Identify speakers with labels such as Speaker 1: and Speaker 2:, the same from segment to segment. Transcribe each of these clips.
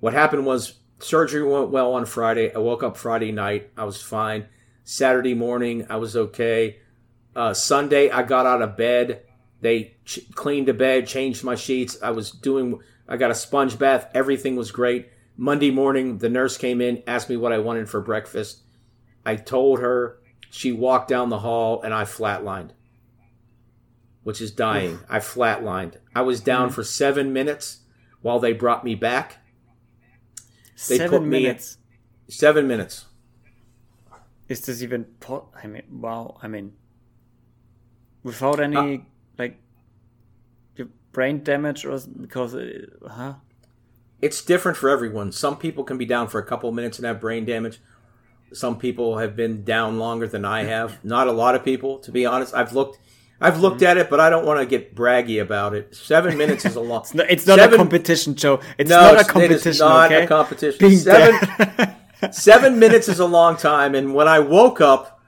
Speaker 1: what happened was surgery went well on Friday. I woke up Friday night. I was fine. Saturday morning, I was okay. Uh, Sunday, I got out of bed. They ch- cleaned the bed, changed my sheets. I was doing, I got a sponge bath. Everything was great. Monday morning, the nurse came in, asked me what I wanted for breakfast. I told her. She walked down the hall, and I flatlined, which is dying. I flatlined. I was down for seven minutes while they brought me back. They
Speaker 2: Seven
Speaker 1: put
Speaker 2: minutes.
Speaker 1: Seven minutes.
Speaker 2: Is this even? Po- I mean, wow. I mean, without any like brain damage or because, uh, huh?
Speaker 1: it's different for everyone. Some people can be down for a couple minutes and have brain damage. Some people have been down longer than I have. Not a lot of people, to be honest. I've looked, I've mm-hmm. looked at it, but I don't want to get braggy about it. Seven minutes is a lot.
Speaker 2: It's not, it's not
Speaker 1: Seven-
Speaker 2: a competition, Joe. It's
Speaker 1: No,
Speaker 2: not a competition.
Speaker 1: is not
Speaker 2: okay?
Speaker 1: a competition.
Speaker 2: Being
Speaker 1: Seven, seven minutes is a long time. And when I woke up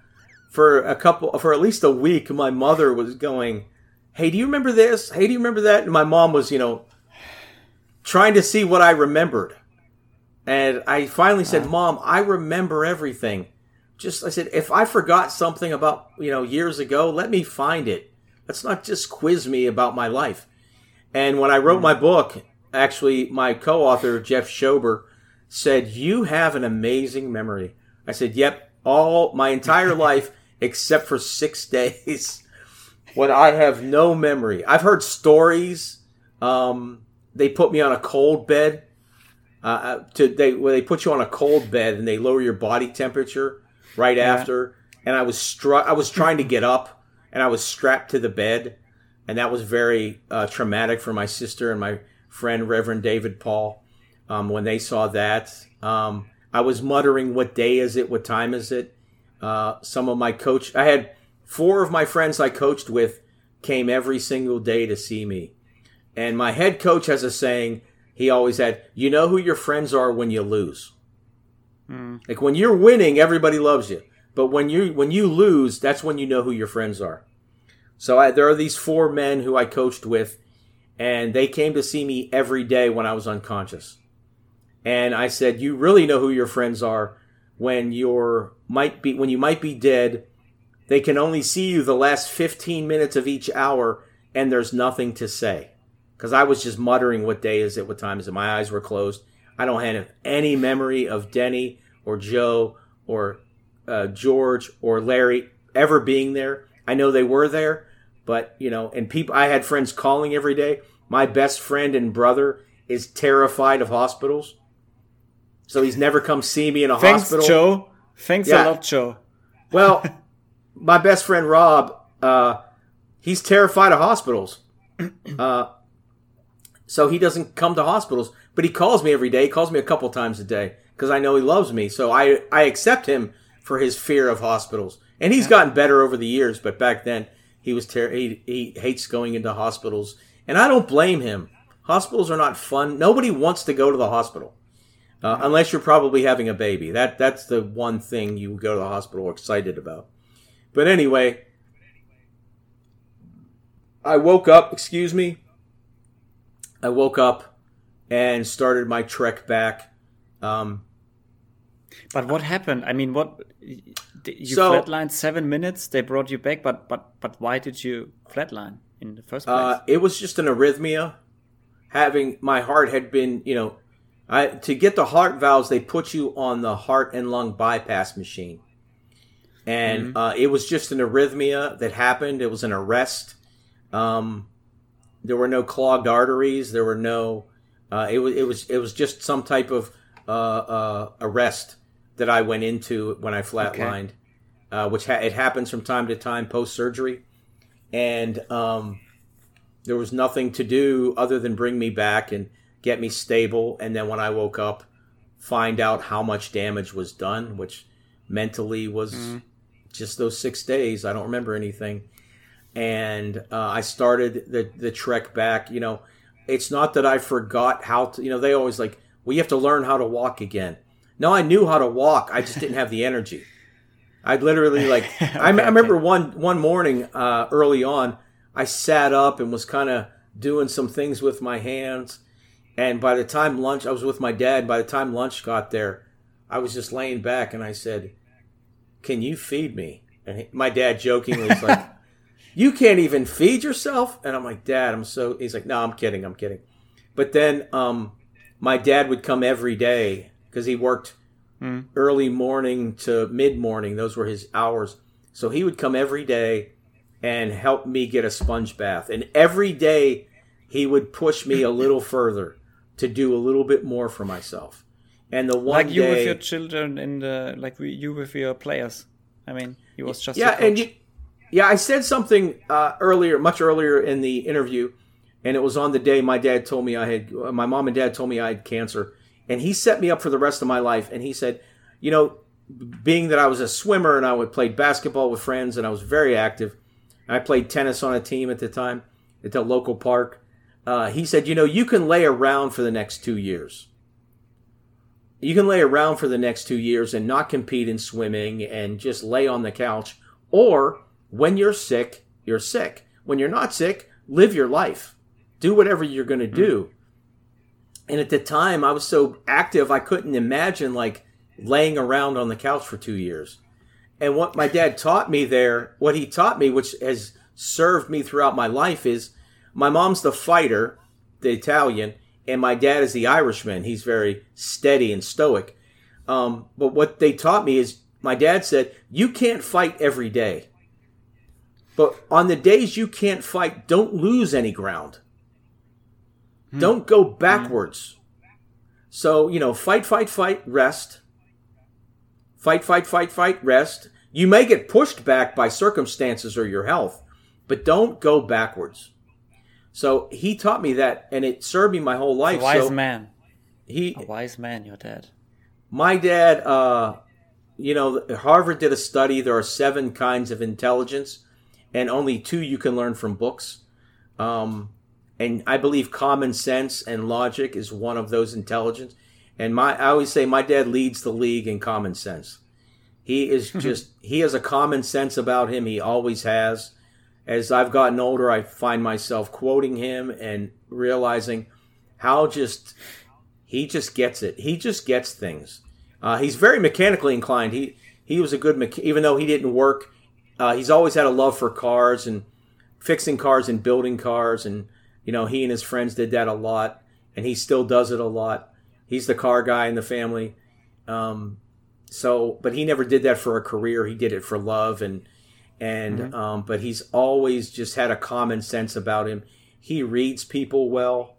Speaker 1: for a couple, for at least a week, my mother was going, "Hey, do you remember this? Hey, do you remember that?" And my mom was, you know, trying to see what I remembered. And I finally said, uh-huh. "Mom, I remember everything." Just I said, if I forgot something about you know years ago, let me find it. Let's not just quiz me about my life. And when I wrote my book, actually, my co-author Jeff Schober said, "You have an amazing memory." I said, "Yep, all my entire life except for six days, when I have no memory. I've heard stories. Um, they put me on a cold bed. Uh, to they where they put you on a cold bed and they lower your body temperature right after. And I was stru- I was trying to get up and I was strapped to the bed, and that was very uh, traumatic for my sister and my friend Reverend David Paul. Um, when they saw that, um, I was muttering, "What day is it? What time is it?" Uh, some of my coach, I had four of my friends I coached with came every single day to see me. And my head coach has a saying he always had, you know who your friends are when you lose. Mm. Like when you're winning, everybody loves you. But when you when you lose, that's when you know who your friends are. So I, there are these four men who I coached with, and they came to see me every day when I was unconscious. And I said, "You really know who your friends are when you're might be when you might be dead. They can only see you the last 15 minutes of each hour, and there's nothing to say." Because I was just muttering, "What day is it? What time is it?" My eyes were closed. I don't have any memory of Denny or Joe or uh, George or Larry ever being there. I know they were there, but you know, and people. I had friends calling every day. My best friend and brother is terrified of hospitals, so he's never come see me in a
Speaker 2: Thanks,
Speaker 1: hospital.
Speaker 2: Joe. Thanks
Speaker 1: Yeah.
Speaker 2: a lot, Joe.
Speaker 1: Well, my best friend Rob, uh, he's terrified of hospitals. Uh, so he doesn't come to hospitals, but he calls me every day. He calls me a couple times a day because I know he loves me. So I, I accept him for his fear of hospitals. And he's gotten better over the years, but back then he was ter- he, he hates going into hospitals. And I don't blame him. Hospitals are not fun. Nobody wants to go to the hospital. Uh, unless you're probably having a baby. That that's the one thing you go to the hospital excited about. But anyway, I woke up. Excuse me. I woke up and started my trek back. Um,
Speaker 2: But what happened? I mean, what you
Speaker 1: So-
Speaker 2: flatlined seven minutes? They brought you back, but but but why did you flatline in the first place?
Speaker 1: Uh, it was just an arrhythmia. Having my heart had been, you know, I to get the heart valves, they put you on the heart and lung bypass machine, and uh, it was just an arrhythmia that happened. It was an arrest. Um, there were no clogged arteries. There were no. Uh, it was it was it was just some type of uh, uh, arrest that I went into when I flatlined, uh, which ha- it happens from time to time post surgery, and um, there was nothing to do other than bring me back and get me stable. And then when I woke up, find out how much damage was done, which mentally was just those six days. I don't remember anything. And uh, I started the, the trek back. You know, it's not that I forgot how to, you know, they always like, well, you have to learn how to walk again. No, I knew how to walk. I just didn't have the energy. I literally like I, I remember one one morning uh, early on, I sat up and was kind of doing some things with my hands, And by the time lunch, I was with my dad. By the time lunch got there, I was just laying back and I said, Can you feed me? And he, my dad jokingly was like, You can't even feed yourself? And I'm like, Dad, I'm so. He's like, No, I'm kidding. I'm kidding. But then um, my dad would come every day because he worked
Speaker 2: Mm.
Speaker 1: early morning to mid morning. Those were his hours. So he would come every day and help me get a sponge bath. And every day he would push me a little further to do a little bit more for myself. And the one
Speaker 2: like you
Speaker 1: day,
Speaker 2: with your children in the like you with your players. I mean, he was just
Speaker 1: yeah, and you, yeah, I said something uh, earlier, much earlier in the interview, and it was on the day my dad told me I had, my mom and dad told me I had cancer, and he set me up for the rest of my life. And he said, you know, being that I was a swimmer and I would play basketball with friends and I was very active, I played tennis on a team at the time at the local park. Uh, he said, you know, you can lay around for the next two years. You can lay around for the next two years and not compete in swimming and just lay on the couch. Or when you're sick, you're sick. When you're not sick, live your life. Do whatever you're going to do. And at the time, I was so active, I couldn't imagine like laying around on the couch for two years. And what my dad taught me there, what he taught me, which has served me throughout my life, is my mom's the fighter, the Italian, and my dad is the Irishman. He's very steady and stoic. Um, but what they taught me is my dad said, You can't fight every day. But on the days you can't fight, don't lose any ground. Don't go backwards. So, you know, fight, fight, fight, rest. Fight, fight, fight, fight, rest. You may get pushed back by circumstances or your health, but don't go backwards. So he taught me that, and it served me my whole
Speaker 2: a
Speaker 1: life.
Speaker 2: wise
Speaker 1: so
Speaker 2: man.
Speaker 1: he,
Speaker 2: A wise man, your dad.
Speaker 1: my dad, uh, you know, Harvard did a study. There are seven kinds of intelligence, and only two you can learn from books. Um, and I believe common sense and logic is one of those intelligence. And my, I always say my dad leads the league in common sense. He is just, he has a common sense about him. He always has. As I've gotten older, I find myself quoting him and realizing how just he just gets it. He just gets things. Uh, he's very mechanically inclined. He he was a good mecha- even though he didn't work. Uh, he's always had a love for cars and fixing cars and building cars, and you know he and his friends did that a lot, and he still does it a lot. He's the car guy in the family. Um, so, but he never did that for a career. He did it for love, and and um, but he's always just had a common sense about him. He reads people well.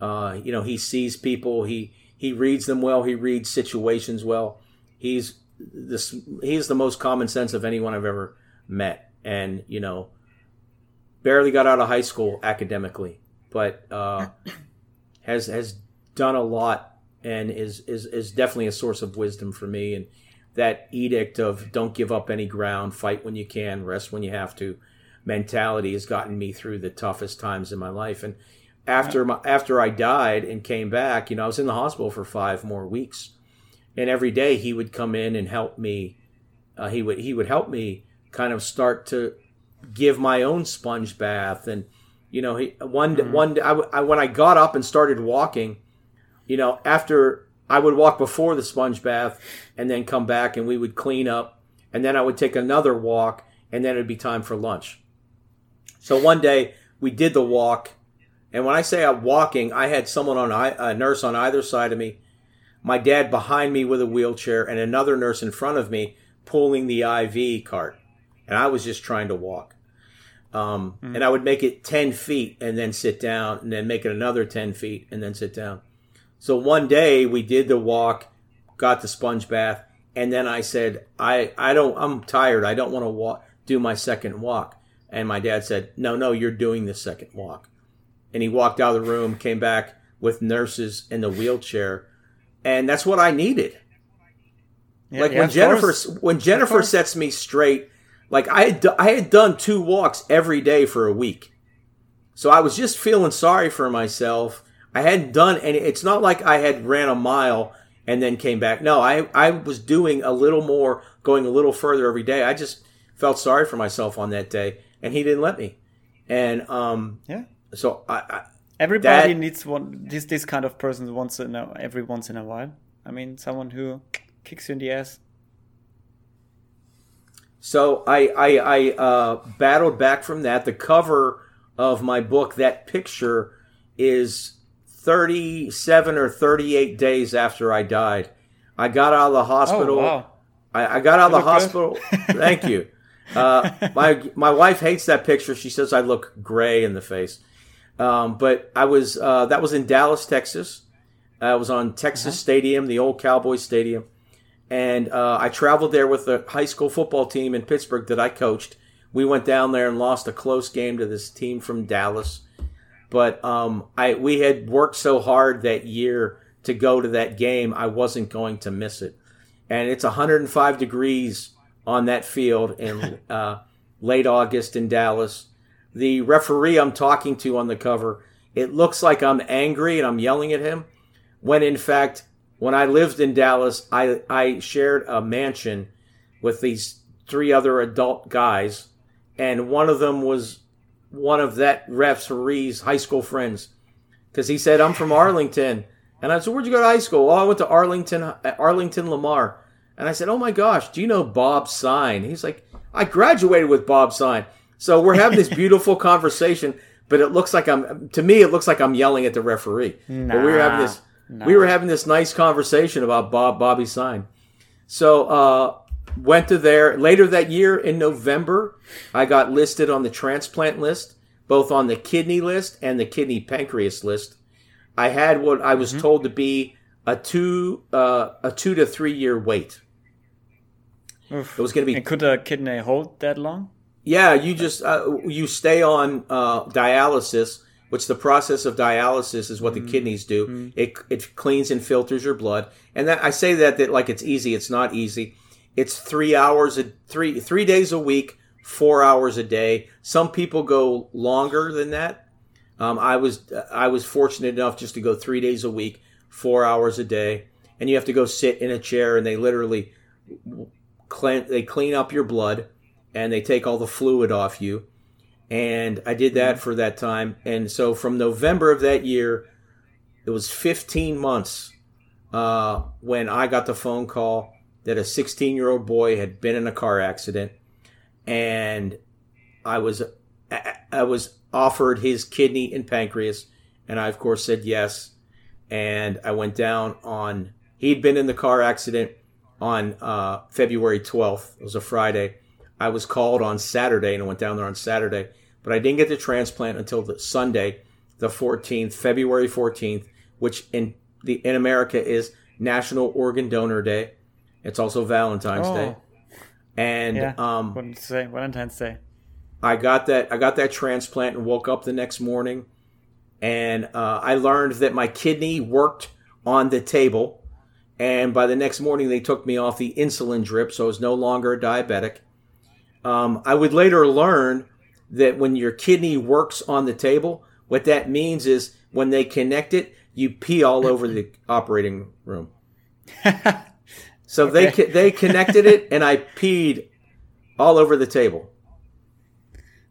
Speaker 1: Uh, you know, he sees people. He he reads them well. He reads situations well. He's this. He's the most common sense of anyone I've ever met. And you know, barely got out of high school academically, but uh, has has done a lot and is is is definitely a source of wisdom for me. And that edict of don't give up any ground, fight when you can, rest when you have to, mentality has gotten me through the toughest times in my life. And after my, after I died and came back, you know, I was in the hospital for five more weeks, and every day he would come in and help me. Uh, he would he would help me kind of start to give my own sponge bath, and you know, he one mm-hmm. one I, I, when I got up and started walking, you know, after I would walk before the sponge bath and then come back and we would clean up, and then I would take another walk, and then it'd be time for lunch. So one day we did the walk, and when I say I'm walking, I had someone on a nurse on either side of me, my dad behind me with a wheelchair, and another nurse in front of me pulling the IV cart, and I was just trying to walk. Um, And I would make it ten feet and then sit down, and then make it another ten feet and then sit down. So one day we did the walk, got the sponge bath, and then I said, I, I don't, I'm tired. I don't want to walk, do my second walk. And my dad said, no, no, you're doing the second walk. And he walked out of the room, came back with nurses in the wheelchair. And that's what I needed.
Speaker 2: Yeah,
Speaker 1: like
Speaker 2: yeah,
Speaker 1: when Jennifer, when Jennifer sets me straight, like I had, I had done two walks every day for a week. So I was just feeling sorry for myself. I hadn't done any. It's not like I had ran a mile and then came back. No, I I was doing a little more, going a little further every day. I just felt sorry for myself on that day, and he didn't let me. And um,
Speaker 2: Yeah.
Speaker 1: so I, I
Speaker 2: Everybody
Speaker 1: That-
Speaker 2: needs one. This this kind of person once in a, every once in a while. I mean, someone who kicks you in the ass.
Speaker 1: So I I, I uh, battled back from that. The cover of my book, that picture, is thirty seven or thirty eight days after I died. I got out of the hospital.
Speaker 2: Oh wow!
Speaker 1: I, I got out of the hospital. Thank you. Uh, my my wife hates that picture. She says I look gray in the face. Um, but I was uh, that was in Dallas, Texas. I was on Texas Stadium, the old Cowboys Stadium, and uh, I traveled there with the high school football team in Pittsburgh that I coached. We went down there and lost a close game to this team from Dallas. But um, I we had worked so hard that year to go to that game, I wasn't going to miss it. And it's 105 degrees on that field in uh, late August in Dallas. The referee I'm talking to on the cover, it looks like I'm angry and I'm yelling at him, when in fact, when I lived in Dallas, I I shared a mansion with these three other adult guys, and one of them was one of that referee's high school friends, because he said I'm from Arlington, and I said Where'd you go to high school? Oh, I went to Arlington Arlington Lamar, and I said Oh my gosh, do you know Bob Sign? He's like I graduated with Bob Sign, so we're having this beautiful conversation. But it looks like I'm to me. It looks like I'm yelling at the referee. but we were having this. We were having this nice conversation about Bob Bobby Sign. So uh, went to there later that year in November. I got listed on the transplant list, both on the kidney list and the kidney pancreas list. I had what I was told to be a two uh, a two to three year wait.
Speaker 2: Oof.
Speaker 1: It was going to be
Speaker 2: And could a kidney hold that long?
Speaker 1: yeah, you just uh, you stay on uh, dialysis, which the process of dialysis is what the kidneys do. It it cleans and filters your blood, and that I say that that like it's easy. It's not easy. It's three hours a three three days a week, four hours a day. Some people go longer than that. Um, I was I was fortunate enough just to go three days a week, four hours a day, and you have to go sit in a chair, and they literally clean they clean up your blood and they take all the fluid off you. And I did that for that time. And so from November of that year, it was 15 months uh, when I got the phone call that a 16 year old boy had been in a car accident, and I was I I was offered his kidney and pancreas, and I of course said yes. And I went down on he'd been in the car accident on uh, February 12th. It was a Friday. I was called on Saturday and I went down there on Saturday, but I didn't get the transplant until the Sunday, the 14th, February 14th, which in the in America is National Organ Donor Day. It's also Valentine's
Speaker 2: Oh.
Speaker 1: Day. And
Speaker 2: Yeah.
Speaker 1: um,
Speaker 2: say? Valentine's Day.
Speaker 1: I got that I got that transplant and woke up the next morning and uh, I learned that my kidney worked on the table and by the next morning they took me off the insulin drip so I was no longer a diabetic. Um, I would later learn that when your kidney works on the table, what that means is when they connect it, you pee all over the operating room. So they
Speaker 2: Okay.
Speaker 1: they they connected it, and I peed all over the table.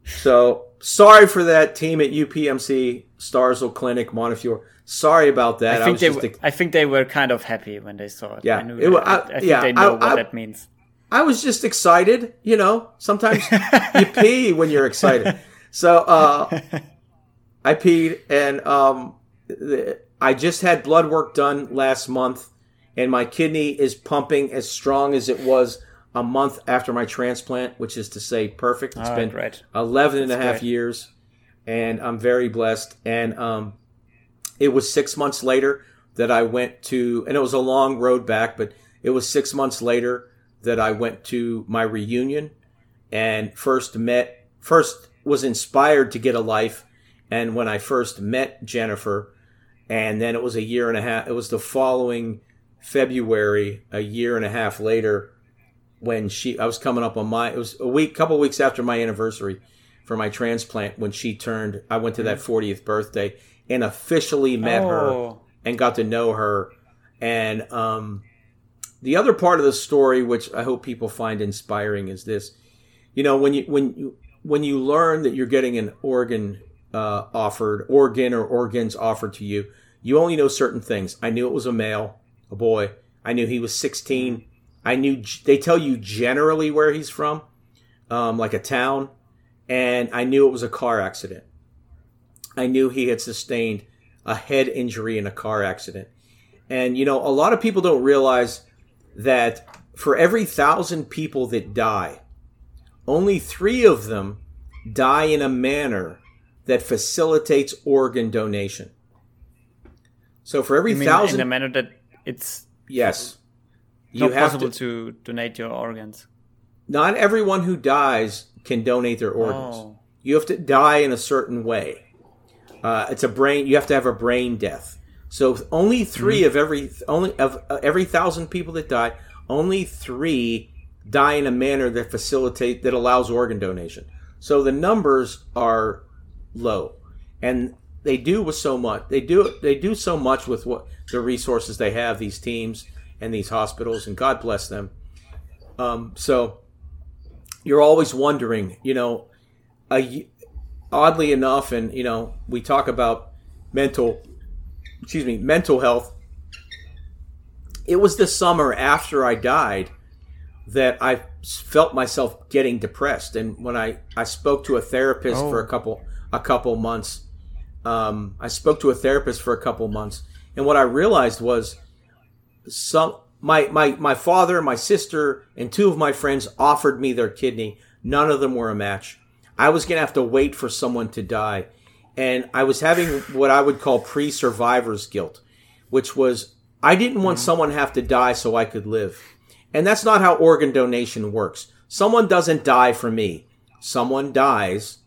Speaker 1: So sorry for that team at UPMC Starzl Clinic Montefiore. Sorry about that.
Speaker 2: I think
Speaker 1: was
Speaker 2: they. were,
Speaker 1: ex-
Speaker 2: I think they were kind of happy when they saw it.
Speaker 1: Yeah,
Speaker 2: I, knew
Speaker 1: it I-
Speaker 2: I, I think
Speaker 1: yeah,
Speaker 2: they know
Speaker 1: I-
Speaker 2: what
Speaker 1: I-
Speaker 2: that means.
Speaker 1: I was just excited. You know, sometimes you pee when you're excited. So uh, I peed, and um, I just had blood work done last month, and my kidney is pumping as strong as it was a month after my transplant, which is to say, perfect. It's
Speaker 2: All
Speaker 1: been
Speaker 2: right, right.
Speaker 1: 11 and a half
Speaker 2: great.
Speaker 1: years and i'm very blessed and um, it was six months later that i went to and it was a long road back but it was six months later that i went to my reunion and first met first was inspired to get a life. And when i first met jennifer and then it was a year and a half it was the following february a year and a half later when she I was coming up on my it was a week couple weeks after my anniversary for my transplant when she turned I went to that 40th birthday and officially met her
Speaker 2: Oh,
Speaker 1: and got to know her. And um the other part of the story which I hope people find inspiring is this you know when you when you when you learn that you're getting an organ uh, offered, organ or organs offered to you, you only know certain things. I knew it was a male, a boy. I knew he was 16. I knew they tell you generally where he's from, um, like a town, and I knew it was a car accident. I knew he had sustained a head injury in a car accident. And, you know, a lot of people don't realize that for every thousand people that die, only three of them die in a manner that facilitates organ donation. So for every thousand,
Speaker 2: in a manner that it's
Speaker 1: yes,
Speaker 2: not
Speaker 1: have
Speaker 2: possible
Speaker 1: to-
Speaker 2: to donate your organs.
Speaker 1: Not everyone who dies can donate their organs.
Speaker 2: Oh.
Speaker 1: You have to die in a certain way. Uh, it's a brain. You have to have a brain death. So only 3 of every only of uh, every thousand people that die, only three die in a manner that facilitate that allows organ donation. So the numbers are low, and they do with so much. They do they do so much with what the resources they have. These teams and these hospitals, and God bless them. Um, so you're always wondering, you know, a, oddly enough, and you know, we talk about mental, excuse me, mental health. It was the summer after I died that I felt myself getting depressed, and when I I spoke to a therapist
Speaker 2: Oh.
Speaker 1: for a couple a couple months, um, I spoke to a therapist for a couple months, and what I realized was some my my my father, my sister, and two of my friends offered me their kidney. None of them were a match. I was gonna have to wait for someone to die, and I was having what I would call pre-survivor's guilt, which was I didn't want mm. someone to have to die so I could live, and that's not how organ donation works. Someone doesn't die for me. Someone dies,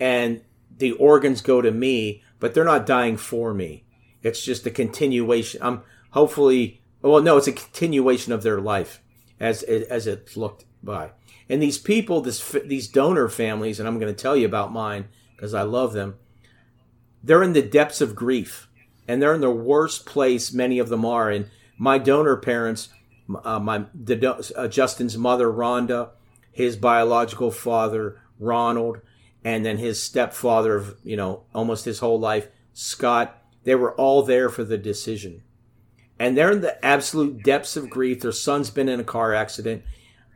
Speaker 1: and the organs go to me, but they're not dying for me. It's just a continuation. I'm hopefully, well, no, it's a continuation of their life as as it's looked by. And these people, this these donor families, and I'm going to tell you about mine because I love them. They're in the depths of grief, and they're in the worst place. Many of them are. And my donor parents, uh, my the, uh, Justin's mother, Rhonda, his biological father, Ronald, and then his stepfather of you know almost his whole life, Scott. They were all there for the decision, and they're in the absolute depths of grief. Their son's been in a car accident.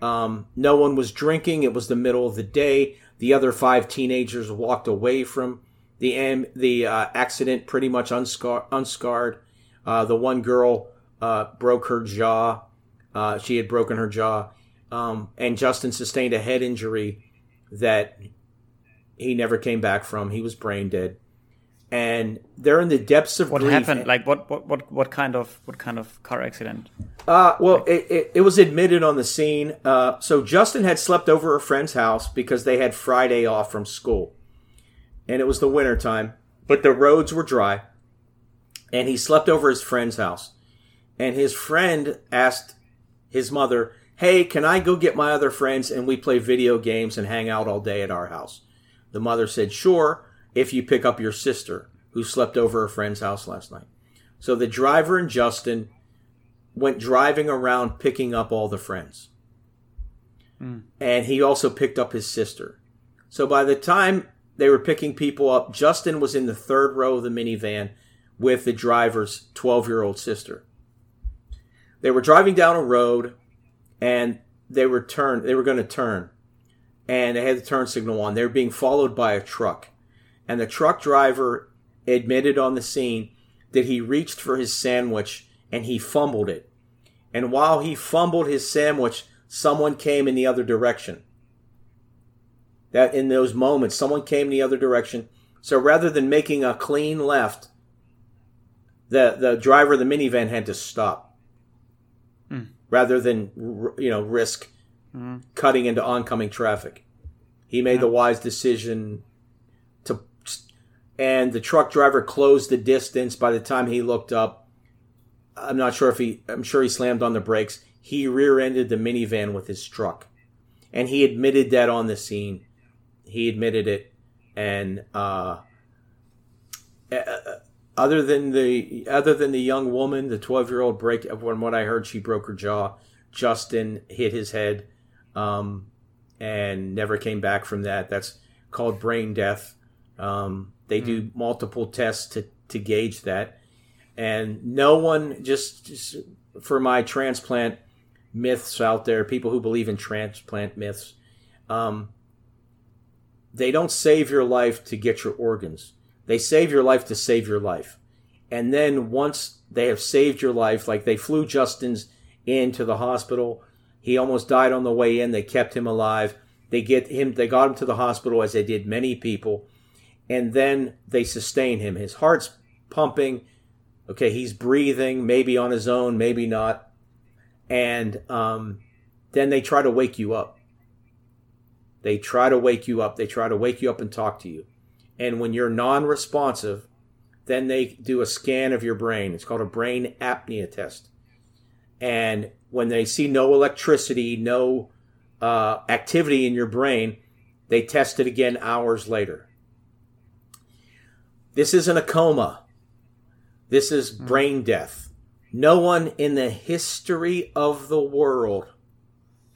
Speaker 1: Um, no one was drinking. It was the middle of the day. The other five teenagers walked away from the am- the uh, accident pretty much unscar- unscarred. Uh, the one girl uh, broke her jaw. Uh, she had broken her jaw, um, and Justin sustained a head injury that he never came back from. He was brain dead, and they're in the depths of
Speaker 2: What
Speaker 1: grief.
Speaker 2: happened? Like what, what what what kind of what kind of car accident?
Speaker 1: Uh, well, it, it, it was admitted on the scene. Uh, so Justin had slept over a friend's house because they had Friday off from school. And it was the winter time, but the roads were dry. And he slept over his friend's house. And his friend asked his mother, Hey, can I go get my other friends and we play video games and hang out all day at our house? The mother said, Sure, if you pick up your sister who slept over a friend's house last night. So the driver and Justin went driving around picking up all the friends. Hmm. And he also picked up his sister. So by the time they were picking people up, Justin was in the third row of the minivan with the driver's 12 year old sister. They were driving down a road and they were turn they were going to turn and they had the turn signal on. They were being followed by a truck. And the truck driver admitted on the scene that he reached for his sandwich and he fumbled it. And while he fumbled his sandwich, someone came in the other direction. That in those moments, someone came in the other direction. So rather than making a clean left, the the driver of the minivan had to stop, hmm. rather than you know risk hmm. cutting into oncoming traffic. He made the wise decision to, and the truck driver closed the distance. By the time he looked up, I'm not sure if he. I'm sure he slammed on the brakes. He rear-ended the minivan with his truck, and he admitted that on the scene. He admitted it, and uh, uh, other than the other than the young woman, the 12 year old break. From what I heard, she broke her jaw. Justin hit his head, um, and never came back from that. That's called brain death. Um, They do multiple tests to, to gauge that. And no one, just, just for my transplant myths out there, people who believe in transplant myths, um, they don't save your life to get your organs. They save your life to save your life. And then once they have saved your life, like they flew Justin's into the hospital, he almost died on the way in. They kept him alive. They get him. They got him to the hospital as they did many people, and then they sustain him. His heart's pumping. Okay, he's breathing, maybe on his own, maybe not, and um, then they try to wake you up. They try to wake you up. They try to wake you up and talk to you. And when you're non responsive, then they do a scan of your brain. It's called a brain apnea test. And when they see no electricity, no uh, activity in your brain, they test it again hours later. This isn't a coma. This is hmm. brain death. No one in the history of the world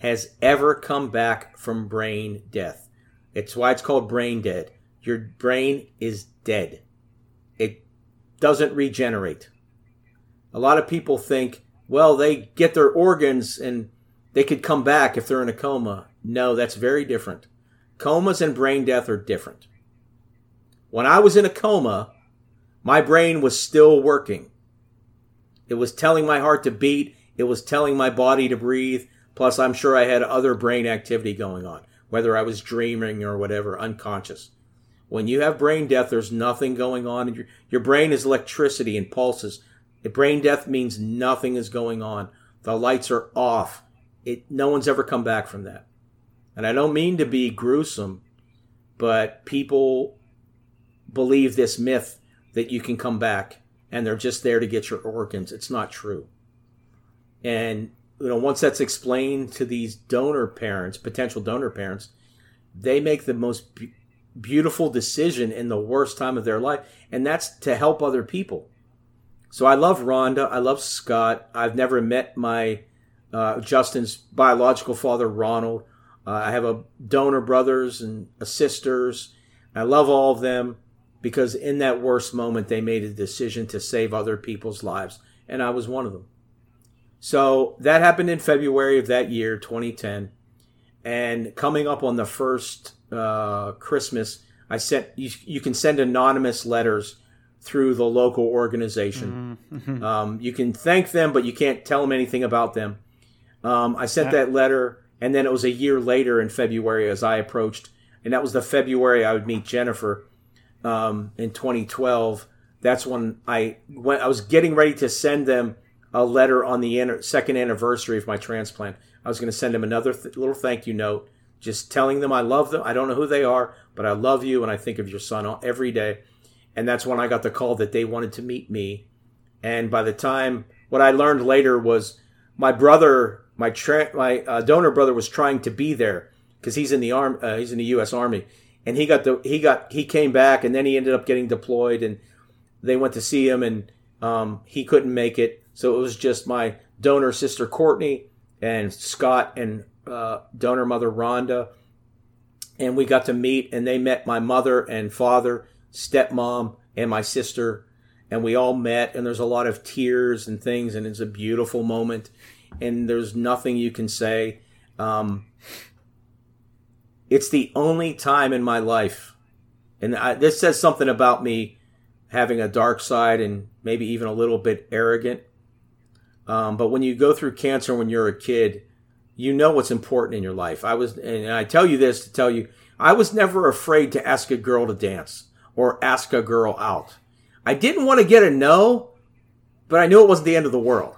Speaker 1: has ever come back from brain death. It's why it's called brain dead. Your brain is dead. It doesn't regenerate. A lot of people think, well, they get their organs and they could come back if they're in a coma. No, that's very different. Comas and brain death are different. When I was in a coma, my brain was still working. It was telling my heart to beat. It was telling my body to breathe. Plus, I'm sure I had other brain activity going on, whether I was dreaming or whatever, unconscious. When you have brain death, there's nothing going on. Your, your brain is electricity and pulses. brain death means nothing is going on. The lights are off. It, no one's ever come back from that. And I don't mean to be gruesome, but people believe this myth that you can come back and they're just there to get your organs. It's not true. And you know, once that's explained to these donor parents, potential donor parents, they make the most be- beautiful decision in the worst time of their life, and that's to help other people. So I love Rhonda. I love Scott. I've never met my uh, Justin's biological father, Ronald. Uh, I have a donor brothers and sisters. I love all of them because in that worst moment, they made a decision to save other people's lives, and I was one of them. So that happened in February of that year, 2010. And coming up on the first uh, Christmas, I sent you, you can send anonymous letters through the local organization. Mm-hmm. Um, you can thank them, but you can't tell them anything about them. Um, I sent that letter, and then it was a year later in February as I approached, and that was the February I would meet Jennifer um, in 2012. That's when I went. I was getting ready to send them a letter on the second anniversary of my transplant. I was going to send them another th- little thank you note, just telling them I love them. I don't know who they are, but I love you and I think of your son every day. And that's when I got the call that they wanted to meet me. And by the time, what I learned later was my brother, my tra- my uh, donor brother, was trying to be there because he's in the arm, uh, he's in the U.S. Army, and he got the he got he came back, and then he ended up getting deployed, and they went to see him, and um, he couldn't make it so it was just my donor sister Courtney and Scott and uh, donor mother Rhonda. And we got to meet, and they met my mother and father, stepmom, and my sister. And we all met, and there's a lot of tears and things, and it's a beautiful moment. And there's nothing you can say. Um, it's the only time in my life, and I, this says something about me having a dark side and maybe even a little bit arrogant. Um, but when you go through cancer when you're a kid, you know what's important in your life. I was, and I tell you this to tell you, I was never afraid to ask a girl to dance or ask a girl out. I didn't want to get a no, but I knew it wasn't the end of the world,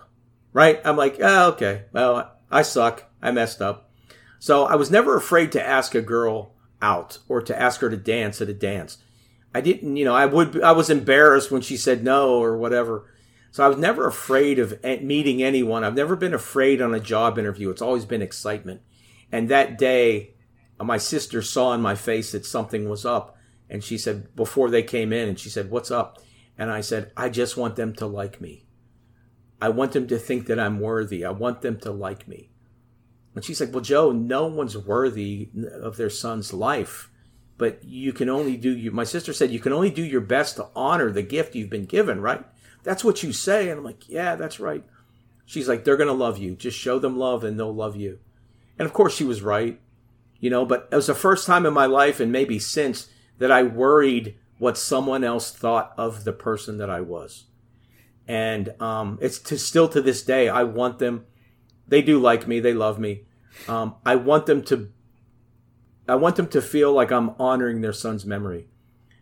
Speaker 1: right? I'm like, oh, okay, well, I suck. I messed up. So I was never afraid to ask a girl out or to ask her to dance at a dance. I didn't, you know, I would, I was embarrassed when she said no or whatever. So I was never afraid of meeting anyone. I've never been afraid on a job interview. It's always been excitement. And that day, uh, my sister saw in my face that something was up. And she said, before they came in, and she said, What's up? And I said, I just want them to like me. I want them to think that I'm worthy. I want them to like me. And she's like, Well, Joe, no one's worthy of their son's life. but you can only do you. My sister said you can only do your best to honor the gift you've been given, right? That's what you say. And I'm like, yeah, that's right. She's like, they're going to love you. Just show them love and they'll love you. And of course, she was right, you know, but it was the first time in my life and maybe since that I worried what someone else thought of the person that I was. And um, it's to, still to this day, I want them, they do like me, they love me. Um, I want them to, I want them to feel like I'm honoring their son's memory.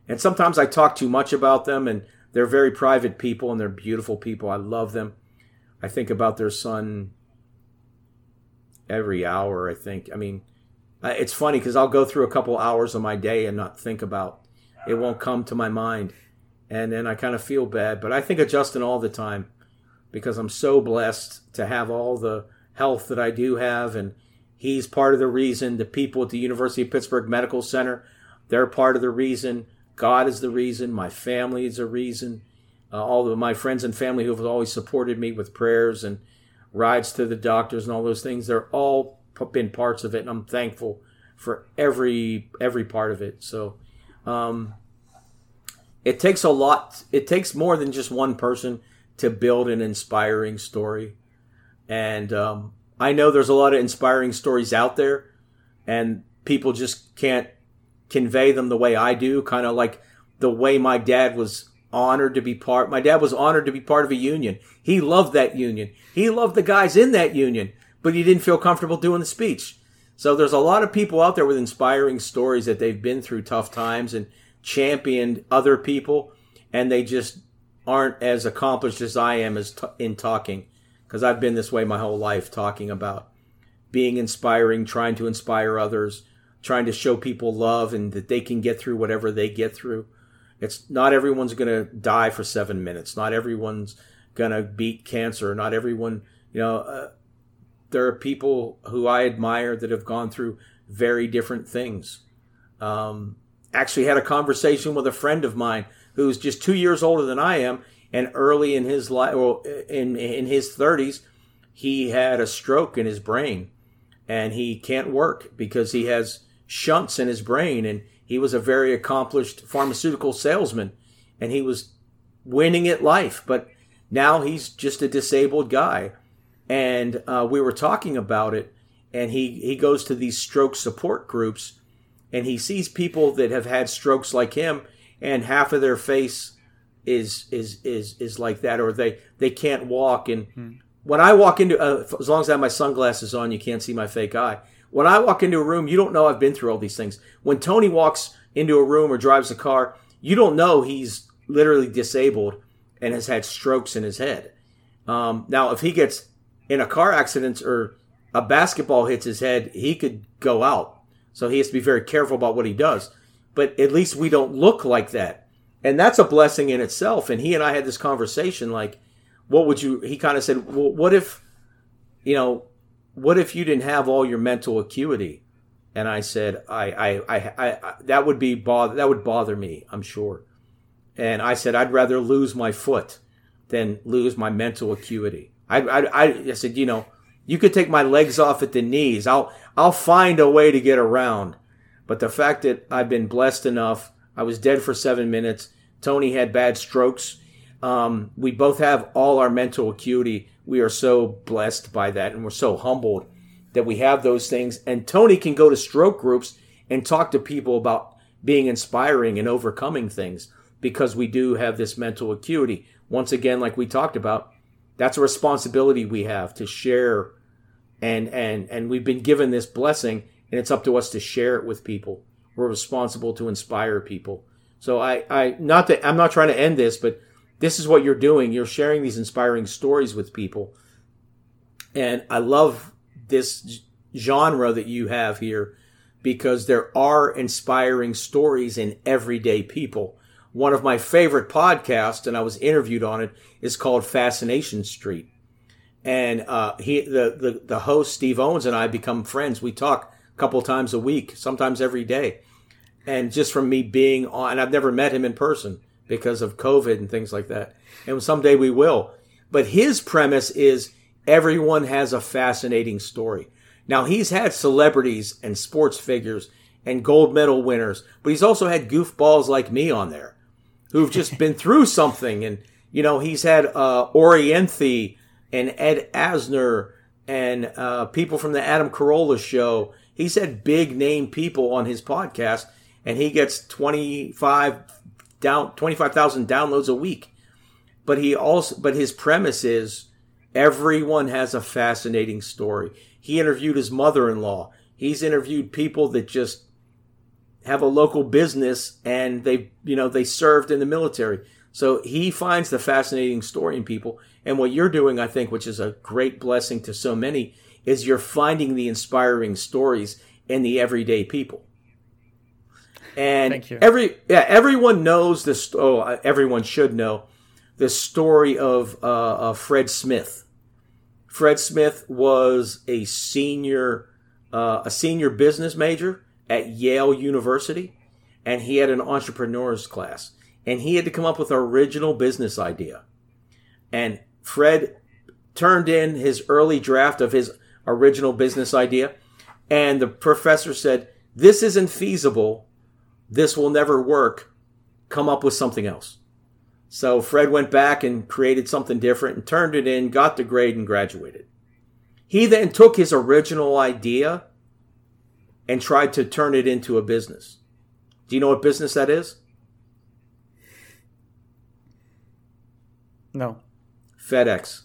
Speaker 1: And sometimes I talk too much about them and they're very private people and they're beautiful people. I love them. I think about their son every hour. I think. I mean, it's funny because I'll go through a couple hours of my day and not think about. It won't come to my mind, and then I kind of feel bad. But I think of Justin all the time because I'm so blessed to have all the health that I do have, and he's part of the reason. The people at the University of Pittsburgh Medical Center, they're part of the reason. God is the reason. My family is a reason. Uh, all of my friends and family who have always supported me with prayers and rides to the doctors and all those things, they're all been parts of it, and I'm thankful for every every part of it. So, um, it takes a lot. It takes more than just one person to build an inspiring story, and um, I know there's a lot of inspiring stories out there, and people just can't convey them the way I do. Kind of like the way my dad was honored to be part. My dad was honored to be part of a union. He loved that union. He loved the guys in that union, but he didn't feel comfortable doing the speech. So there's a lot of people out there with inspiring stories that they've been through tough times and championed other people, and they just aren't as accomplished as I am as t- in talking, because I've been this way my whole life, talking about being inspiring, trying to inspire others, trying to show people love and that they can get through whatever they get through. It's not everyone's going to die for seven minutes. Not everyone's going to beat cancer. Not everyone, you know, uh, there are people who I admire that have gone through very different things. Um, actually, had a conversation with a friend of mine who's just two years older than I am, and early in his life, well, in in his thirties, he had a stroke in his brain, and he can't work because he has shunts in his brain, and he was a very accomplished pharmaceutical salesman and he was winning at life, but now he's just a disabled guy. And uh, we were talking about it, and he, he goes to these stroke support groups and he sees people that have had strokes like him, and half of their face is is is is like that, or they they can't walk. And hmm. when I walk into, uh, as long as I have my sunglasses on, you can't see my fake eye. When I walk into a room, you don't know I've been through all these things. When Tony walks into a room or drives a car, you don't know he's literally disabled and has had strokes in his head. Um, now, if he gets in a car accident or a basketball hits his head, he could go out. So he has to be very careful about what he does. But at least we don't look like that. And that's a blessing in itself. And he and I had this conversation like, what would you, he kind of said, well, what if, you know, what if you didn't have all your mental acuity? And I said, I, I, I, I, that would be bother, that would bother me, I'm sure. And I said, I'd rather lose my foot than lose my mental acuity. I, I, I said, you know, you could take my legs off at the knees. I'll, I'll find a way to get around. But the fact that I've been blessed enough, I was dead for seven minutes. Tony had bad strokes. Um, we both have all our mental acuity we are so blessed by that and we're so humbled that we have those things. And Tony can go to stroke groups and talk to people about being inspiring and overcoming things because we do have this mental acuity. Once again, like we talked about, that's a responsibility we have to share and and and we've been given this blessing and it's up to us to share it with people. We're responsible to inspire people. So I I not that I'm not trying to end this, but this is what you're doing. You're sharing these inspiring stories with people. And I love this genre that you have here because there are inspiring stories in everyday people. One of my favorite podcasts, and I was interviewed on it, is called Fascination Street. And uh, he, the, the the host Steve Owens and I become friends. We talk a couple times a week, sometimes every day. And just from me being on, and I've never met him in person because of COVID and things like that. And someday we will. But his premise is everyone has a fascinating story. Now he's had celebrities and sports figures and gold medal winners, but he's also had goofballs like me on there who've just been through something. And, you know, he's had uh, and Ed Asner and uh, people from the Adam Carolla show. He's had big name people on his podcast, and he gets 25 down 25,000 downloads a week. But he also but his premise is everyone has a fascinating story. He interviewed his mother-in-law. He's interviewed people that just have a local business and they you know they served in the military. So he finds the fascinating story in people. And what you're doing, I think, which is a great blessing to so many, is you're finding the inspiring stories in the everyday people. And every yeah, everyone knows this. Oh, everyone should know the story of uh, of Fred Smith. Fred Smith was a senior uh, a senior business major at Yale University, and he had an entrepreneurs class, and he had to come up with an original business idea. And Fred turned in his early draft of his original business idea, and the professor said, "This isn't feasible this will never work. Come up with something else. So Fred went back and created something different and turned it in, got the grade, and graduated. He then took his original idea and tried to turn it into a business. Do you know what business that is?
Speaker 2: No.
Speaker 1: FedEx.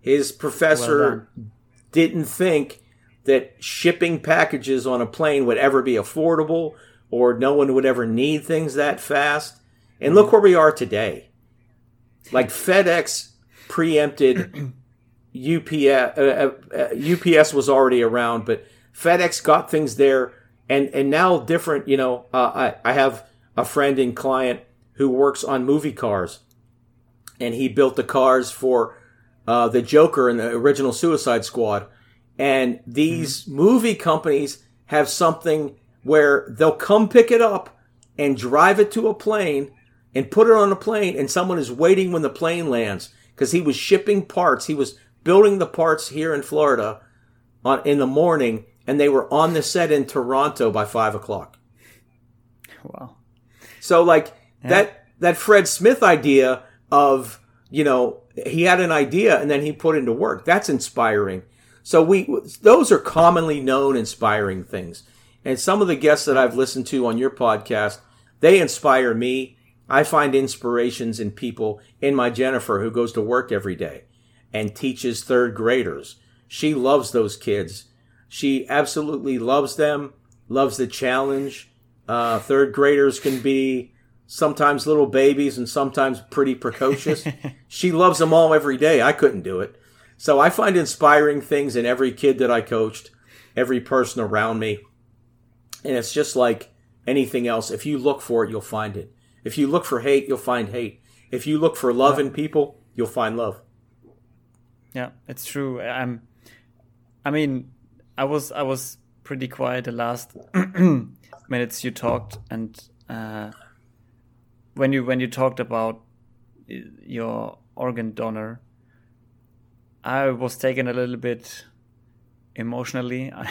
Speaker 1: His professor well didn't think that shipping packages on a plane would ever be affordable or no one would ever need things that fast. And look where we are today. Like FedEx preempted UPS. Uh, uh, UPS was already around, but FedEx got things there, and and now different. You know, uh, I I have a friend and client who works on movie cars, and he built the cars for uh, the Joker in the original Suicide Squad. And these mm-hmm. movie companies have something where they'll come pick it up and drive it to a plane and put it on a plane and someone is waiting when the plane lands because he was shipping parts. He was building the parts here in Florida on, in the morning and they were on the set in Toronto by five o'clock.
Speaker 2: Wow.
Speaker 1: So like yeah. that, that Fred Smith idea of, you know, he had an idea and then he put into work. That's inspiring. So we those are commonly known inspiring things. And some of the guests that I've listened to on your podcast, they inspire me. I find inspirations in people in my Jennifer who goes to work every day and teaches third graders. She loves those kids. She absolutely loves them, loves the challenge. Uh, third graders can be sometimes little babies and sometimes pretty precocious. she loves them all every day. I couldn't do it. So I find inspiring things in every kid that I coached, every person around me. And it's just like anything else. If you look for it, you'll find it. If you look for hate, you'll find hate. If you look for love yeah. in people, you'll find love.
Speaker 2: Yeah, it's true. I'm I mean, I was I was pretty quiet the last minutes you talked and uh, when you when you talked about your organ donor I was taken a little bit emotionally.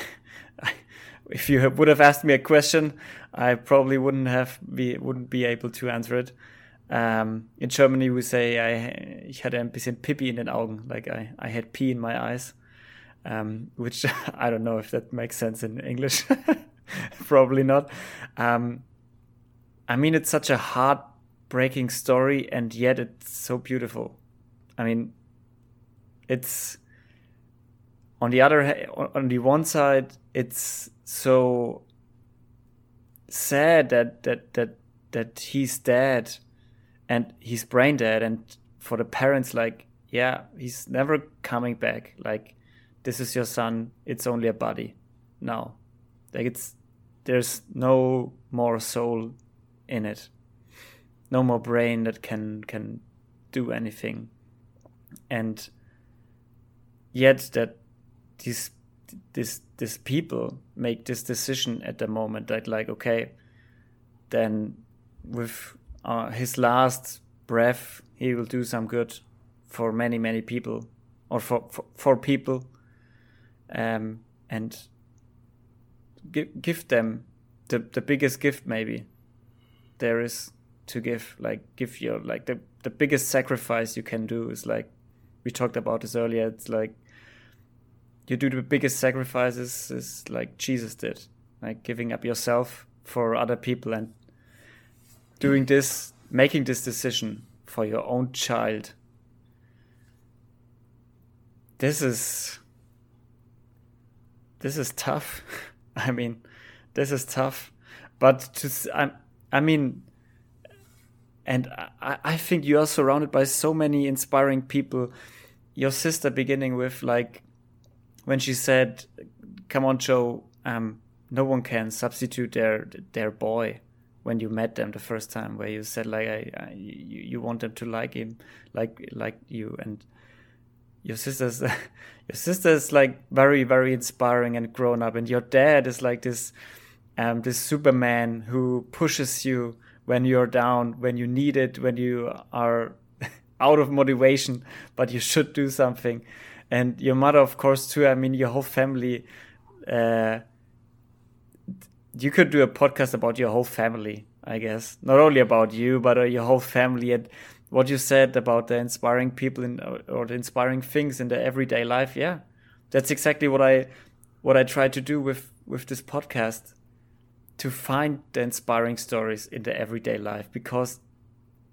Speaker 2: If you would have asked me a question, I probably wouldn't have be wouldn't be able to answer it. Um, in Germany, we say I ich hatte ein bisschen Pipi in den Augen, like I, I had pee in my eyes, um, which I don't know if that makes sense in English. probably not. Um, I mean, it's such a heartbreaking story, and yet it's so beautiful. I mean, it's on the other on the one side it's so sad that that that that he's dead and he's brain dead. And for the parents like yeah he's never coming back. Like this is your son. It's only a body now. Like it's there's no more soul in it. No more brain that can can do anything. And yet that these this this people make this decision at the moment that like okay then with uh, his last breath he will do some good for many many people or for for, for people um, and give, give them the the biggest gift maybe there is to give like give your like the the biggest sacrifice you can do is like we talked about this earlier it's like you do the biggest sacrifices is like jesus did like giving up yourself for other people and doing mm. this making this decision for your own child. This is this is tough. I mean this is tough. But to i, I mean and I, I think you are surrounded by so many inspiring people. Your sister beginning with like when she said come on joe um, no one can substitute their their boy when you met them the first time where you said like I, I you, you want them to like him like like you. And your sister's your sister's like very very inspiring and grown up. And your dad is like this um this superman who pushes you when you're down when you need it when you are out of motivation but you should do something. And your mother of course too. I mean your whole family uh you could do a podcast about your whole family i guess. Not only about you but uh, your whole family and what you said about the inspiring people in, or the inspiring things in the everyday life. Yeah. That's exactly what i what i try to do with with this podcast to find the inspiring stories in the everyday life because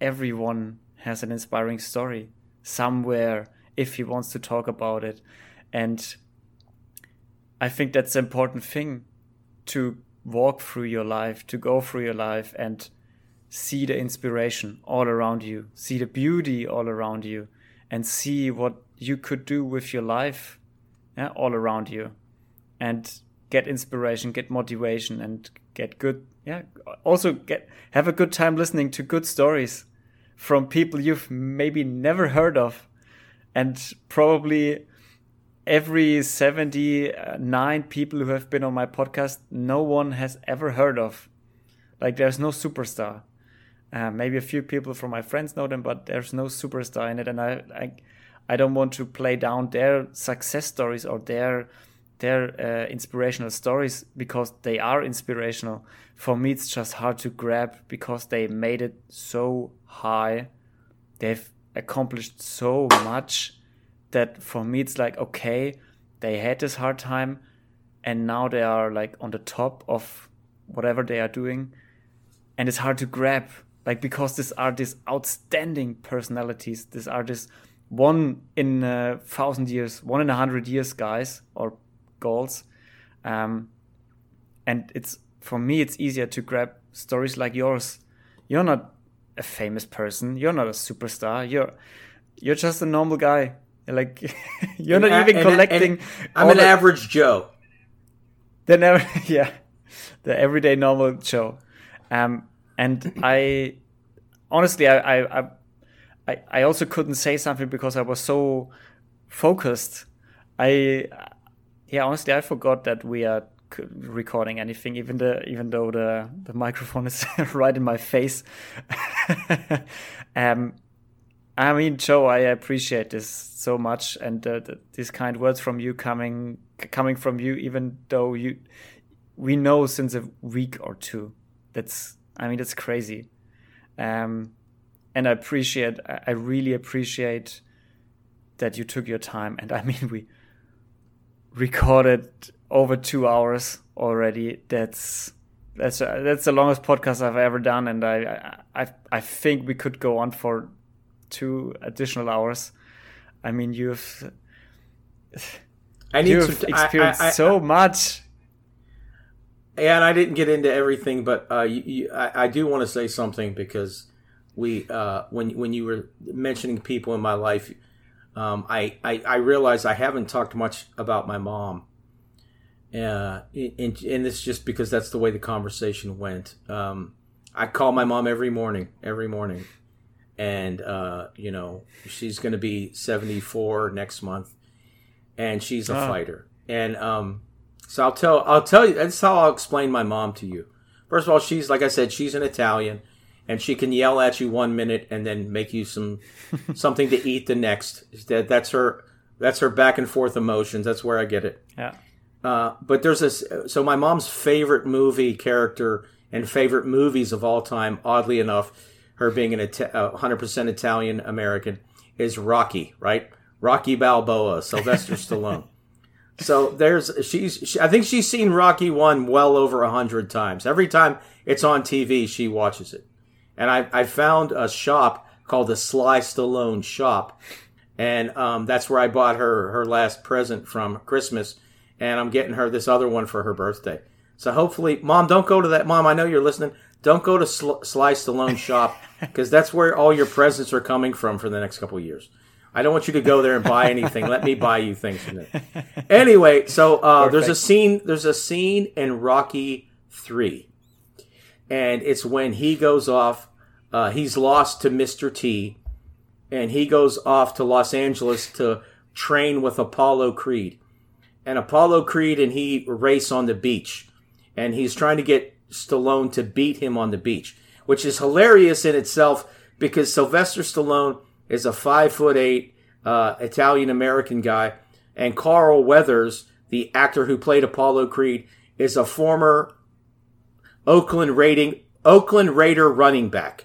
Speaker 2: everyone has an inspiring story somewhere if he wants to talk about it and i think that's the important thing to walk through your life to go through your life and see the inspiration all around you, see the beauty all around you, and see what you could do with your life yeah, all around you. And get inspiration, get motivation, and get good. Yeah, also get have a good time listening to good stories from people you've maybe never heard of, and probably every 79 people who have been on my podcast, no one has ever heard of. Like, there's no superstar. Uh, maybe a few people from my friends know them, but there's no superstar in it, and I, I, I don't want to play down their success stories or their their uh, inspirational stories because they are inspirational. For me, it's just hard to grab because they made it so high. They've accomplished so much that for me it's like okay, they had this hard time, and now they are like on the top of whatever they are doing, and it's hard to grab like because these are these outstanding personalities these are this one in a thousand years one in a hundred years guys or goals. Um, and it's for me it's easier to grab stories like yours. You're not a famous person. You're not a superstar. You're you're just a normal guy. Like you're not even collecting and,
Speaker 1: and i'm an the, average joe.
Speaker 2: The never yeah. The everyday normal joe. Um and I honestly I, I I I also couldn't say something because I was so focused. I yeah honestly I forgot that we are recording anything even the even though the the microphone is right in my face. um, I mean, Joe, I appreciate this so much, and uh, the, these kind words from you coming coming from you, even though you we know since a week or two. That's I mean, it's crazy. Um, and I appreciate, I really appreciate that you took your time. And I mean, we recorded over two hours already. That's that's that's the longest podcast I've ever done, and I I I think we could go on for two additional hours. I mean, you've I need you've to, experienced I, I, so much
Speaker 1: and I didn't get into everything, but uh, you, you, I, I, do want to say something because we, uh, when when you were mentioning people in my life, um, I, I, I realized I haven't talked much about my mom, uh, and and it's just because that's the way the conversation went. Um, I call my mom every morning, every morning, and uh, you know she's going to be seventy four next month, and she's a fighter, and um, so I'll tell I'll tell you that's how I'll explain my mom to you. First of all, she's like I said, she's an Italian, and she can yell at you one minute and then make you some something to eat the next. That that's her that's her back and forth emotions. That's where I get it.
Speaker 2: Yeah.
Speaker 1: Uh, but there's this. So my mom's favorite movie character and favorite movies of all time, oddly enough, her being an uh, 100% Italian American, is Rocky. Right, Rocky Balboa, Sylvester Stallone. So there's she's she, I think she's seen Rocky one well over a hundred times. Every time it's on TV, she watches it. And I I found a shop called the Sly Stallone Shop, and um, that's where I bought her her last present from Christmas, and I'm getting her this other one for her birthday. So hopefully, Mom, don't go to that. Mom, I know you're listening. Don't go to Sl- Sly Stallone Shop because that's where all your presents are coming from for the next couple of years. I don't want you to go there and buy anything. Let me buy you things from there. Anyway, so uh, there's a scene. There's a scene in Rocky Three, and it's when he goes off. Uh, he's lost to Mr. T, and he goes off to Los Angeles to train with Apollo Creed. And Apollo Creed and he race on the beach, and he's trying to get Stallone to beat him on the beach, which is hilarious in itself because Sylvester Stallone is a five foot eight uh, Italian American guy, and Carl Weathers, the actor who played Apollo Creed, is a former Oakland rating Oakland Raider running back.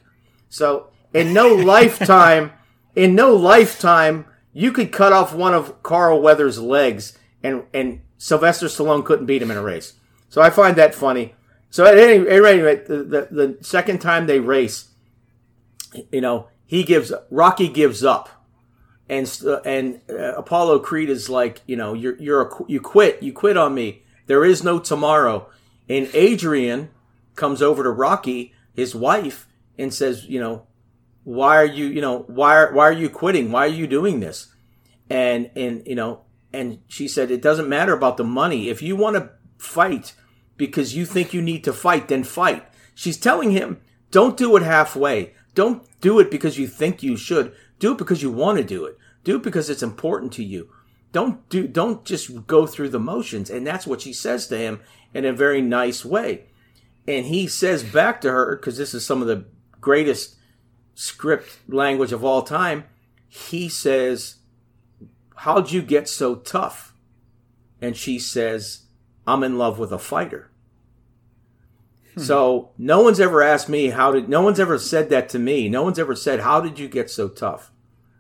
Speaker 1: So in no lifetime, in no lifetime, you could cut off one of Carl Weathers' legs, and and Sylvester Stallone couldn't beat him in a race. So I find that funny. So at any, at any rate, the, the, the second time they race, you know, he gives Rocky gives up, and and uh, Apollo Creed is like, you know, you're you're a, you quit, you quit on me. There is no tomorrow. And Adrian comes over to Rocky, his wife, and says, you know, why are you, you know, why are why are you quitting? Why are you doing this? And and you know, and she said, it doesn't matter about the money. If you want to fight because you think you need to fight, then fight. She's telling him, don't do it halfway. Don't do it because you think you should. Do it because you want to do it. Do it because it's important to you. Don't do don't just go through the motions. And that's what she says to him in a very nice way. And he says back to her, because this is some of the greatest script language of all time, he says, How'd you get so tough? And she says, I'm in love with a fighter. Hmm. So no one's ever asked me how did no one's ever said that to me. No one's ever said, How did you get so tough?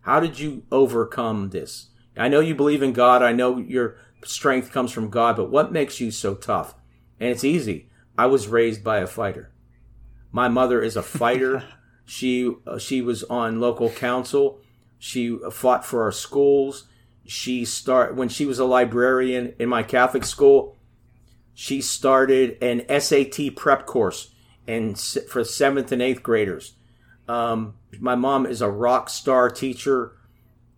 Speaker 1: How did you overcome this? I know you believe in God. I know your strength comes from God, but what makes you so tough? And it's easy. I was raised by a fighter. My mother is a fighter. she uh, she was on local council. She fought for our schools. She start when she was a librarian in my Catholic school. She started an SAT prep course and for seventh and eighth graders. Um, my mom is a rock star teacher,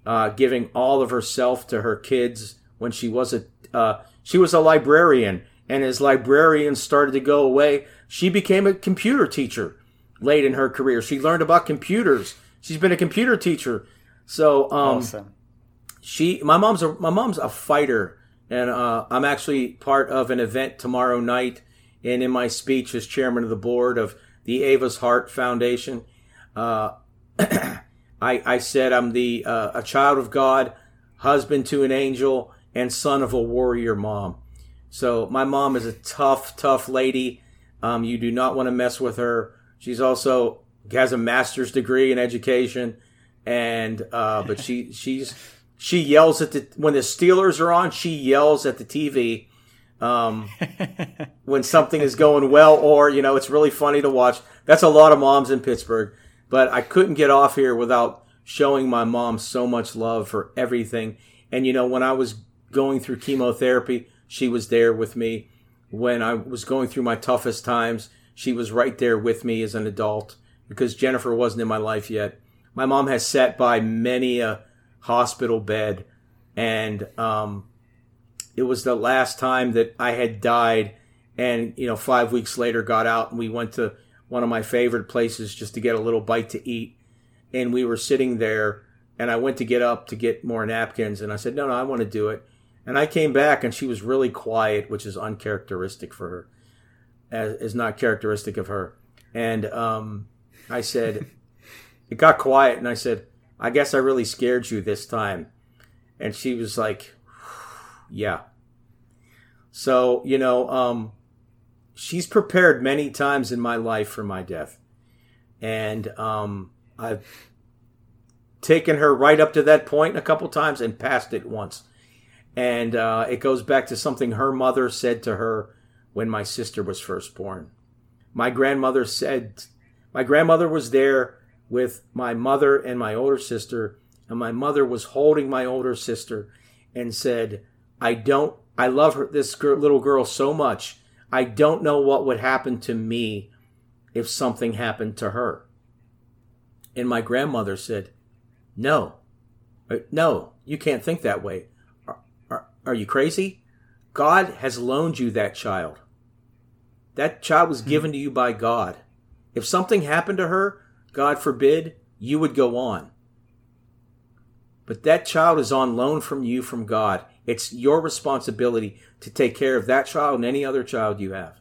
Speaker 1: uh, giving all of herself to her kids. When she was a uh, she was a librarian, and as librarians started to go away, she became a computer teacher late in her career. She learned about computers. She's been a computer teacher. So um,
Speaker 2: awesome.
Speaker 1: she my mom's a my mom's a fighter and uh, I'm actually part of an event tomorrow night. And in my speech as chairman of the board of the Ava's Heart Foundation, uh, I, I, said I'm the uh, a child of God, husband to an angel, and son of a warrior mom. So my mom is a tough, tough lady. Um, you do not want to mess with her. She's also has a master's degree in education, and uh, but she she's she yells at the when the Steelers are on. She yells at the TV um, when something is going well, or you know, it's really funny to watch. That's a lot of moms in Pittsburgh, but I couldn't get off here without showing my mom so much love for everything. And you know, when I was going through chemotherapy, she was there with me. When I was going through my toughest times, she was right there with me as an adult because Jennifer wasn't in my life yet. My mom has sat by many a hospital bed, and um, it was the last time that I had died. And you know, five weeks later, got out and we went to one of my favorite places just to get a little bite to eat. And we were sitting there, and I went to get up to get more napkins, and I said, "No, no, I want to do it." And I came back, and she was really quiet, which is uncharacteristic for her, as is not characteristic of her. And um, I said, it got quiet, and I said, I guess I really scared you this time. And she was like, Yeah. So, you know, um, she's prepared many times in my life for my death. And um, I've taken her right up to that point a couple times and passed it once. And uh, it goes back to something her mother said to her when my sister was first born. My grandmother said, my grandmother was there with my mother and my older sister, and my mother was holding my older sister and said, I don't, I love her, this girl, little girl so much. I don't know what would happen to me if something happened to her. And my grandmother said, No, uh, no, you can't think that way. Are, you crazy? God has loaned you that child. That child was hmm. given to you by God. If something happened to her, God forbid, you would go on. But that child is on loan from you from God. It's your responsibility to take care of that child and any other child you have.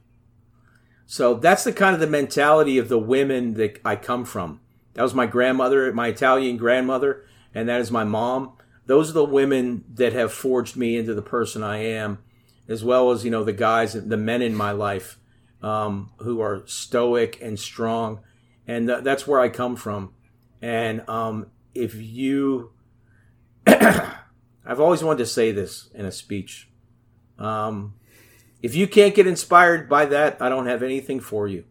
Speaker 1: So that's the kind of the mentality of the women that I come from. That was my grandmother, my Italian grandmother, and that is my mom. Those are the women that have forged me into the person I am, as well as, you know, the guys, the men in my life um, who are stoic and strong. And th- that's where I come from. And um, if you, I've always wanted to say this in a speech. Um, if you can't get inspired by that, I don't have anything for you.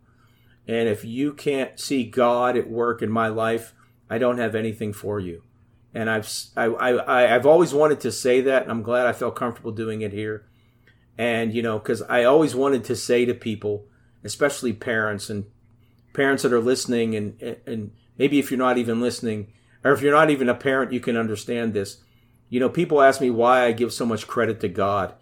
Speaker 1: And if you can't see God at work in my life, I don't have anything for you. And I've I, I I've always wanted to say that, and I'm glad I felt comfortable doing it here. And, you know, because I always wanted to say to people, especially parents and parents that are listening, and, and maybe if you're not even listening, or if you're not even a parent, you can understand this. You know, people ask me why I give so much credit to God.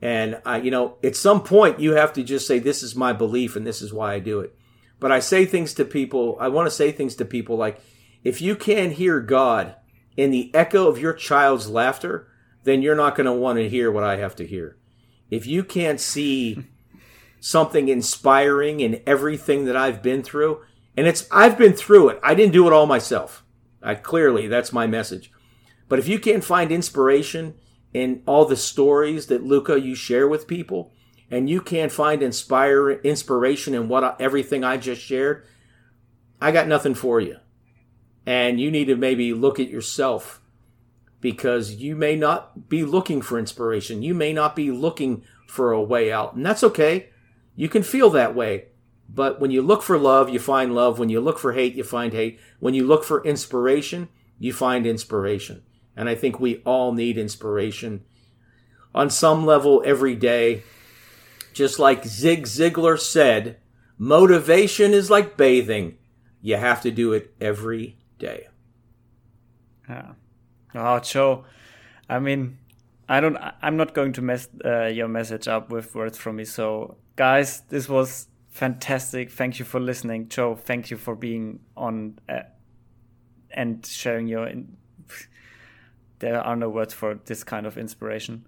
Speaker 1: And I, you know, at some point you have to just say, this is my belief and this is why I do it. But I say things to people, I want to say things to people like, if you can't hear God in the echo of your child's laughter, then you're not going to want to hear what I have to hear if you can't see something inspiring in everything that I've been through, and it's I've been through it. I didn't do it all myself. I clearly that's my message. But if you can't find inspiration in all the stories that Luca you share with people, and you can't find inspire inspiration in what everything I just shared, I got nothing for you. And you need to maybe look at yourself because you may not be looking for inspiration. You may not be looking for a way out. And that's okay. You can feel that way. But when you look for love, you find love. When you look for hate, you find hate. When you look for inspiration, you find inspiration. And I think we all need inspiration on some level every day. Just like Zig Ziglar said, motivation is like bathing. You have to do it every day.
Speaker 2: Yeah. Oh, Joe. I mean, I don't. I'm not going to mess uh, your message up with words from me. So, guys, this was fantastic. Thank you for listening, Joe. Thank you for being on uh, and sharing your. There are no words for this kind of inspiration.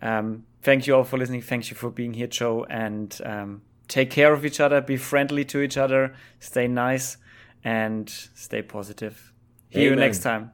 Speaker 2: Um, thank you all for listening. Thank you for being here, Joe. And um, take care of each other. Be friendly to each other. Stay nice and stay positive. See Amen. you next time.